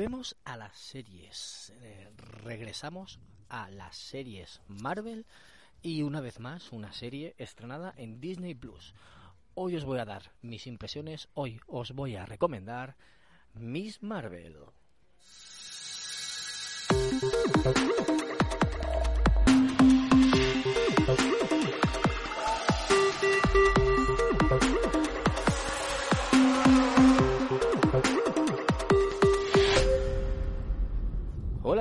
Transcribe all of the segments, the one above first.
Volvemos a las series. Eh, regresamos a las series Marvel y una vez más una serie estrenada en Disney Plus. Hoy os voy a dar mis impresiones, hoy os voy a recomendar Miss Marvel.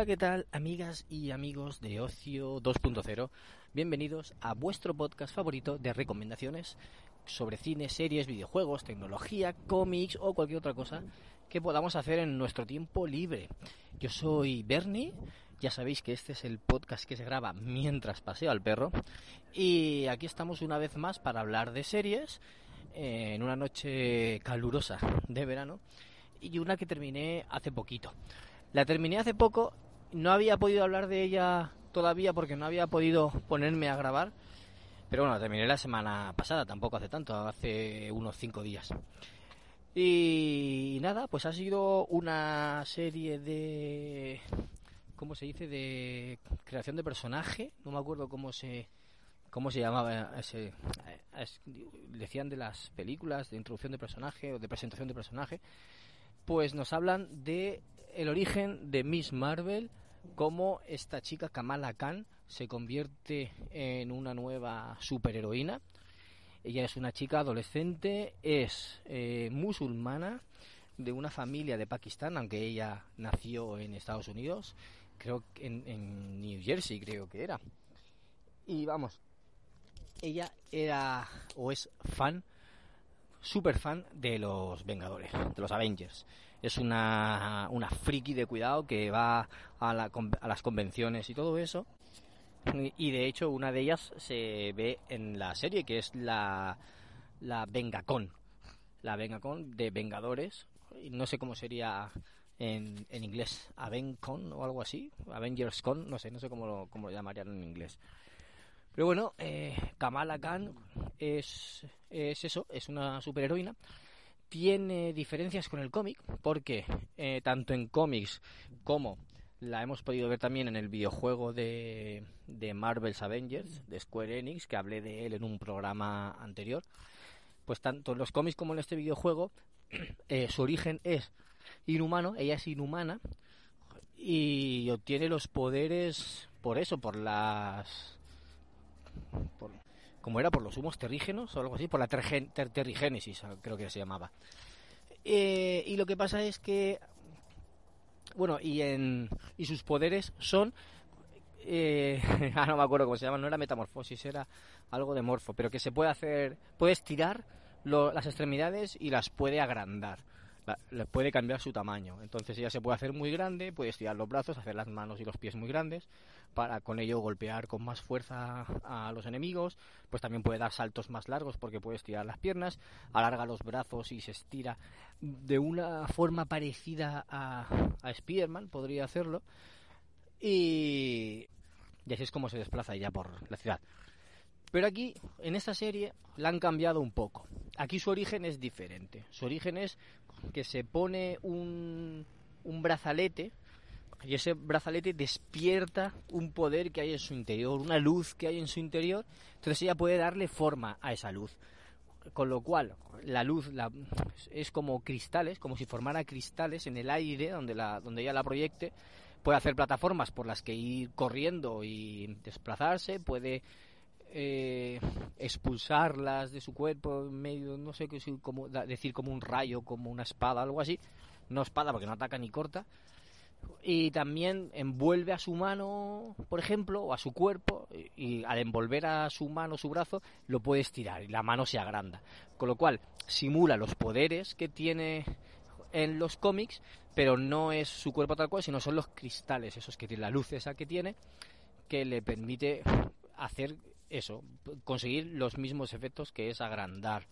¿Qué tal, amigas y amigos de Ocio 2.0? Bienvenidos a vuestro podcast favorito de recomendaciones sobre cine, series, videojuegos, tecnología, cómics o cualquier otra cosa que podamos hacer en nuestro tiempo libre. Yo soy Bernie, ya sabéis que este es el podcast que se graba mientras paseo al perro y aquí estamos una vez más para hablar de series eh, en una noche calurosa de verano y una que terminé hace poquito. La terminé hace poco, no había podido hablar de ella todavía porque no había podido ponerme a grabar, pero bueno, terminé la semana pasada, tampoco hace tanto, hace unos cinco días. Y nada, pues ha sido una serie de... ¿Cómo se dice? De creación de personaje, no me acuerdo cómo se cómo se llamaba ese decían de las películas de introducción de personaje o de presentación de personaje pues nos hablan de el origen de Miss Marvel, cómo esta chica Kamala Khan se convierte en una nueva superheroína. Ella es una chica adolescente, es eh, musulmana, de una familia de Pakistán, aunque ella nació en Estados Unidos, creo que en, en New Jersey creo que era. Y vamos, ella era o es fan, super fan de los Vengadores, de los Avengers es una, una friki de cuidado que va a, la, a las convenciones y todo eso. Y de hecho una de ellas se ve en la serie, que es la, la Vengacon. La Vengacon de Vengadores. No sé cómo sería en, en inglés. Avencon o algo así. Avengers Con, no sé, no sé cómo lo, cómo lo llamarían en inglés. Pero bueno, eh, Kamala Khan es, es eso, es una superheroína. Tiene diferencias con el cómic porque eh, tanto en cómics como la hemos podido ver también en el videojuego de, Marvel's Avengers de Square Enix que hablé de él en un programa anterior pues tanto en los cómics como en este videojuego eh, su origen es inhumano ella es inhumana y obtiene los poderes por eso por las como era por los humos terrígenos o algo así, por la terrigénesis, creo que se llamaba. Eh, y lo que pasa es que, bueno, y, en, y sus poderes son, eh, ah, no me acuerdo cómo se llama, no era metamorfosis, era algo de morfo, pero que se puede hacer, puede estirar las extremidades y las puede agrandar puede cambiar su tamaño. Entonces ella se puede hacer muy grande, puede estirar los brazos, hacer las manos y los pies muy grandes, para con ello golpear con más fuerza a los enemigos. Pues también puede dar saltos más largos porque puede estirar las piernas, alarga los brazos y se estira de una forma parecida a, a Spider-Man, podría hacerlo. Y, y así es como se desplaza ella por la ciudad. Pero aquí, en esta serie, la han cambiado un poco. Aquí su origen es diferente. Su origen es que se pone un, un brazalete y ese brazalete despierta un poder que hay en su interior, una luz que hay en su interior, entonces ella puede darle forma a esa luz. Con lo cual, la luz la, es como cristales, como si formara cristales en el aire donde, la, donde ella la proyecte. Puede hacer plataformas por las que ir corriendo y desplazarse, puede eh, expulsarlas de su cuerpo en medio, no sé qué decir como un rayo, como una espada, algo así. No espada porque no ataca ni corta. Y también envuelve a su mano, por ejemplo, o a su cuerpo, y, al envolver a su mano, su brazo, lo puede estirar y la mano se agranda. Con lo cual simula los poderes que tiene en los cómics, pero no es su cuerpo tal cual, sino son los cristales, esos que tiene, la luz esa que tiene, que le permite hacer eso, conseguir los mismos efectos que es agrandar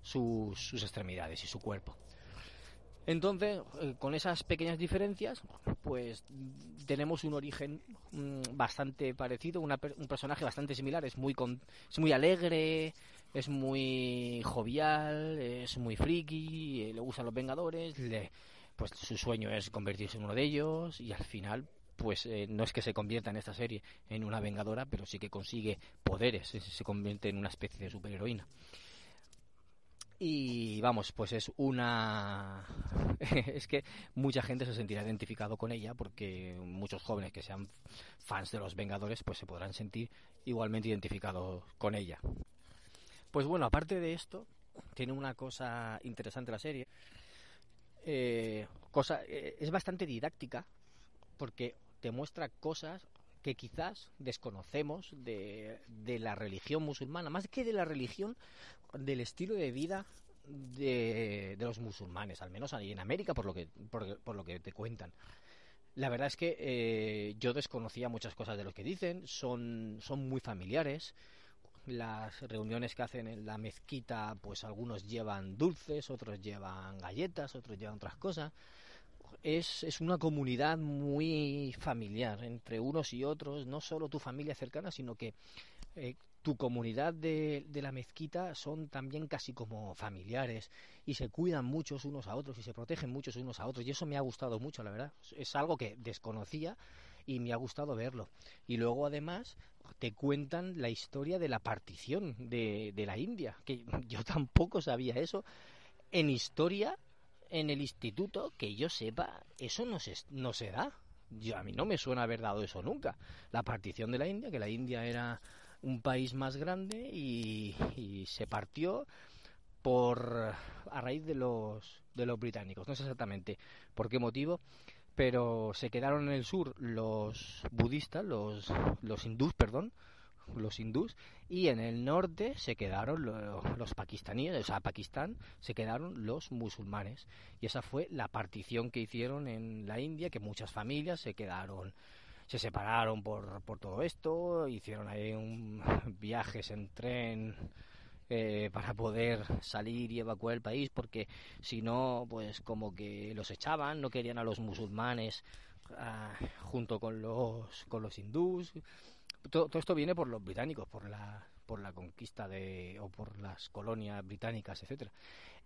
sus, sus extremidades y su cuerpo. Entonces, eh, con esas pequeñas diferencias, pues tenemos un origen mm, bastante parecido, un personaje bastante similar, es muy, es muy alegre, es muy jovial, es muy friki, eh, le gustan los Vengadores, le, pues su sueño es convertirse en uno de ellos y al final pues eh, no es que se convierta en esta serie en una vengadora, pero sí que consigue poderes, se convierte en una especie de superheroína. Y vamos, pues es una... es que mucha gente se sentirá identificado con ella porque muchos jóvenes que sean fans de los Vengadores pues se podrán sentir igualmente identificados con ella. Pues bueno, aparte de esto, tiene una cosa interesante la serie. Eh, cosa, eh, es bastante didáctica porque te muestra cosas que quizás desconocemos de, la religión musulmana, más que de la religión, del estilo de vida de, los musulmanes, al menos ahí en América, por lo que, por, lo que te cuentan. La verdad es que eh, yo desconocía muchas cosas de lo que dicen, son, son muy familiares. Las reuniones que hacen en la mezquita, pues algunos llevan dulces, otros llevan galletas, otros llevan otras cosas es, es una comunidad muy familiar entre unos y otros, no solo tu familia cercana, sino que eh, tu comunidad de, de, la mezquita son también casi como familiares y se cuidan muchos unos a otros y se protegen muchos unos a otros y eso me ha gustado mucho, la verdad. Es algo que desconocía y me ha gustado verlo. Y luego además te cuentan la historia de la partición de, de la India, que yo tampoco sabía eso. En historia en el instituto, que yo sepa, eso no se, no se da. Yo, a mí no me suena haber dado eso nunca. La partición de la India, que la India era un país más grande y, se partió por a raíz de los de los británicos no sé exactamente por qué motivo pero se quedaron en el sur los budistas los los hindús perdón los hindús, y en el norte se quedaron los, pakistaníes, o sea, Pakistán se quedaron los musulmanes. Y esa fue la partición que hicieron en la India, que muchas familias se quedaron, se separaron por, por todo esto, hicieron ahí un, viajes en tren. Eh, para poder salir y evacuar el país porque si no pues como que los echaban no querían a los musulmanes ah, junto con los con los hindús todo, esto viene por los británicos, por la, por la conquista de, o por las colonias británicas, etcétera.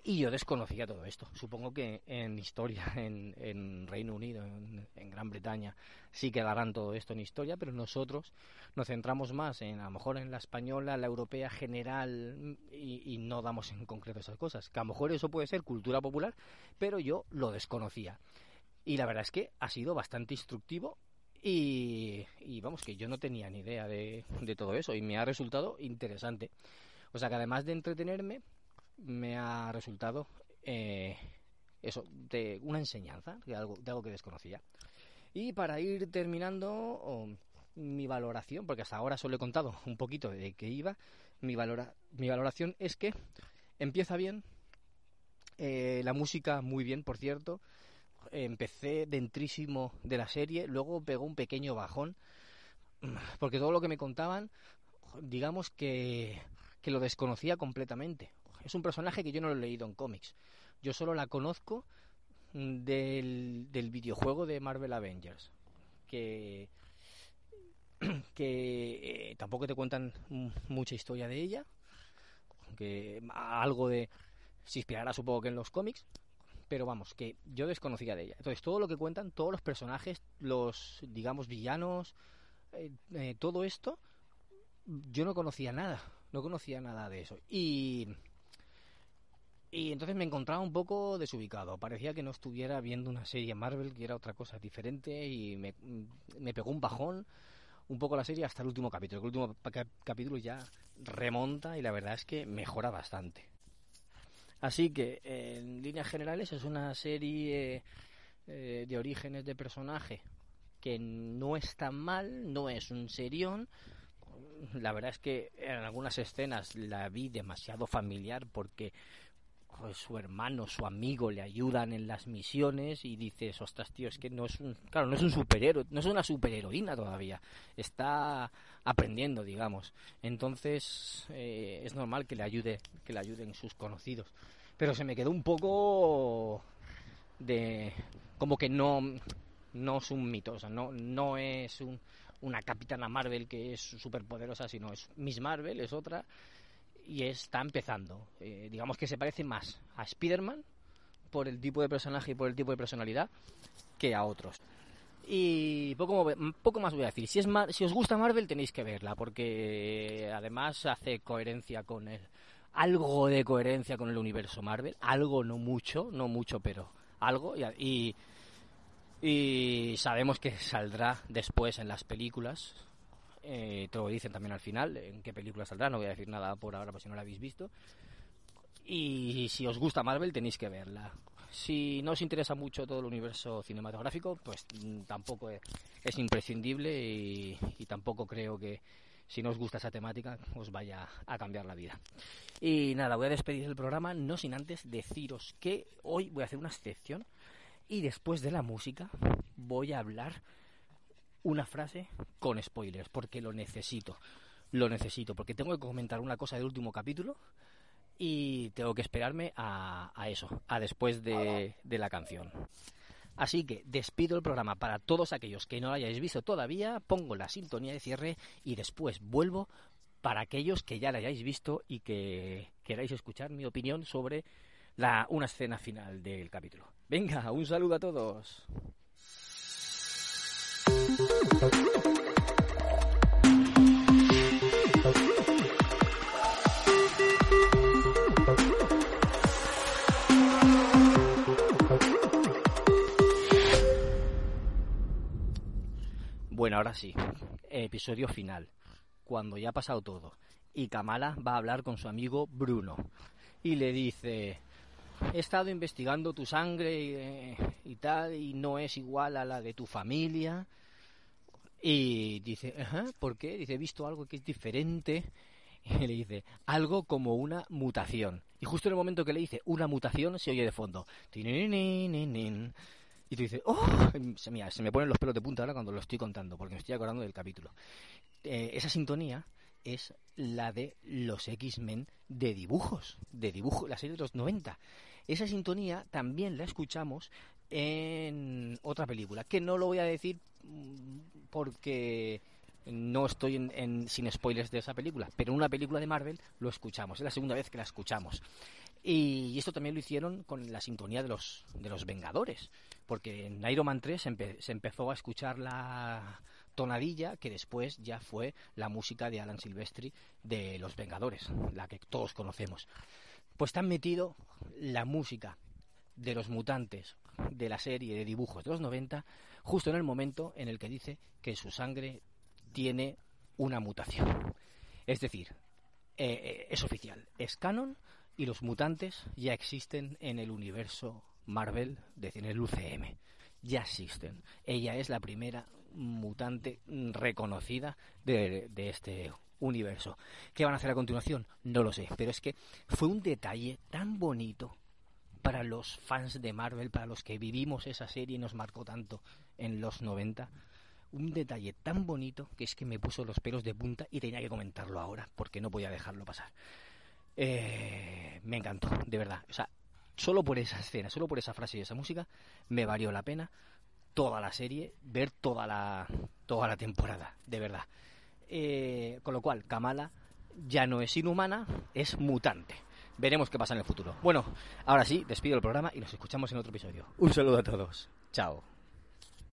Y yo desconocía todo esto. Supongo que en historia, en, en Reino Unido, en, Gran Bretaña, sí quedarán todo esto en historia, pero nosotros nos centramos más en, a lo mejor, en la española, la europea general, y, y no damos en concreto esas cosas. Que a lo mejor eso puede ser cultura popular, pero yo lo desconocía. Y la verdad es que ha sido bastante instructivo y, vamos, que yo no tenía ni idea de, todo eso y me ha resultado interesante. O sea que además de entretenerme, me ha resultado eh, eso, de una enseñanza, de algo, de algo que desconocía. Y para ir terminando mi valoración, porque hasta ahora solo he contado un poquito de qué iba, mi, valora, mi valoración es que empieza bien, eh, la música muy bien, por cierto, empecé dentrísimo de la serie, luego pegó un pequeño bajón, porque todo lo que me contaban, digamos que, que lo desconocía completamente. Es un personaje que yo no lo he leído en cómics. Yo solo la conozco del, del videojuego de Marvel Avengers, que, que eh, tampoco te cuentan mucha historia de ella, que algo de se inspirará supongo que en los cómics, pero vamos, que yo desconocía de ella. Entonces, todo lo que cuentan, todos los personajes, los, digamos, villanos, eh, eh, todo esto, yo no conocía nada, no conocía nada de eso. Y, y entonces me encontraba un poco desubicado. Parecía que no estuviera viendo una serie Marvel, que era otra cosa diferente, y me, me pegó un bajón un poco la serie hasta el último capítulo. El último capítulo ya remonta y la verdad es que mejora bastante. Así que, en líneas generales, es una serie eh, de orígenes de personaje que no es tan mal, no es un serión. La verdad es que en algunas escenas la vi demasiado familiar porque su hermano, su amigo le ayudan en las misiones y dices, ostras, tío, es que no es un, claro, no es un superhéroe, no es una superheroína todavía, está aprendiendo, digamos. Entonces, eh, es normal que le ayude, que le ayuden sus conocidos. Pero se me quedó un poco de, como que no, no es un mito, o sea, no, no es un, una Capitana Marvel que es súper poderosa, sino es Miss Marvel, es otra y está empezando. Eh, digamos que se parece más a Spider-Man por el tipo de personaje y por el tipo de personalidad que a otros. Y poco, más voy a decir. Si, es si os gusta Marvel tenéis que verla porque además hace coherencia con el... Algo de coherencia con el universo Marvel. Algo, no mucho, no mucho, pero algo. Y, y sabemos que saldrá después en las películas eh, lo dicen también al final, en qué película saldrá, no voy a decir nada por ahora por si no la habéis visto. Y si os gusta Marvel tenéis que verla. Si no os interesa mucho todo el universo cinematográfico, pues mm, tampoco es, imprescindible y, tampoco creo que si no os gusta esa temática os vaya a cambiar la vida. Y nada, voy a despedir el programa no sin antes deciros que hoy voy a hacer una excepción y después de la música voy a hablar una frase con spoilers, porque lo necesito. Lo necesito, porque tengo que comentar una cosa del último capítulo y tengo que esperarme a, eso, a después de, de, la canción. Así que despido el programa para todos aquellos que no lo hayáis visto todavía, pongo la sintonía de cierre y después vuelvo para aquellos que ya la hayáis visto y que queráis escuchar mi opinión sobre la, una escena final del capítulo. Venga, un saludo a todos. Bueno, ahora sí, episodio final, cuando ya ha pasado todo, y Kamala va a hablar con su amigo Bruno, y le dice, he estado investigando tu sangre y, eh, y tal, y no es igual a la de tu familia, y dice, ¿por qué? Dice, he visto algo que es diferente. Y le dice, algo como una mutación. Y justo en el momento que le dice una mutación, se oye de fondo. Y tú dices, ¡oh! Se, mira, se me ponen los pelos de punta ahora cuando lo estoy contando, porque me estoy acordando del capítulo. Eh, esa sintonía es la de los X-Men de dibujos, de dibujo, la serie de los 90. Esa sintonía también la escuchamos en otra película, que no lo voy a decir porque no estoy en, sin spoilers de esa película, pero en una película de Marvel lo escuchamos, es la segunda vez que la escuchamos. Y esto también lo hicieron con la sintonía de los, de los Vengadores, porque en Iron Man 3 se, empezó a escuchar la tonadilla que después ya fue la música de Alan Silvestri de Los Vengadores, la que todos conocemos. Pues han metido la música de los mutantes de la serie de dibujos de los 90 justo en el momento en el que dice que su sangre tiene una mutación. Es decir, eh, eh, es oficial, es canon y los mutantes ya existen en el universo Marvel, en el UCM. Ya existen. Ella es la primera mutante reconocida de, de este universo. ¿Qué van a hacer a continuación? No lo sé, pero es que fue un detalle tan bonito para los fans de Marvel, para los que vivimos esa serie y nos marcó tanto en los 90. Un detalle tan bonito que es que me puso los pelos de punta y tenía que comentarlo ahora porque no podía dejarlo pasar. Eh, me encantó, de verdad. O sea, solo por esa escena, solo por esa frase y esa música, me valió la pena toda la serie, ver toda la, toda la temporada, de verdad. Eh, con lo cual, Kamala ya no es inhumana, es mutante. Veremos qué pasa en el futuro. Bueno, ahora sí, despido el programa y nos escuchamos en otro episodio. Un saludo a todos. Chao.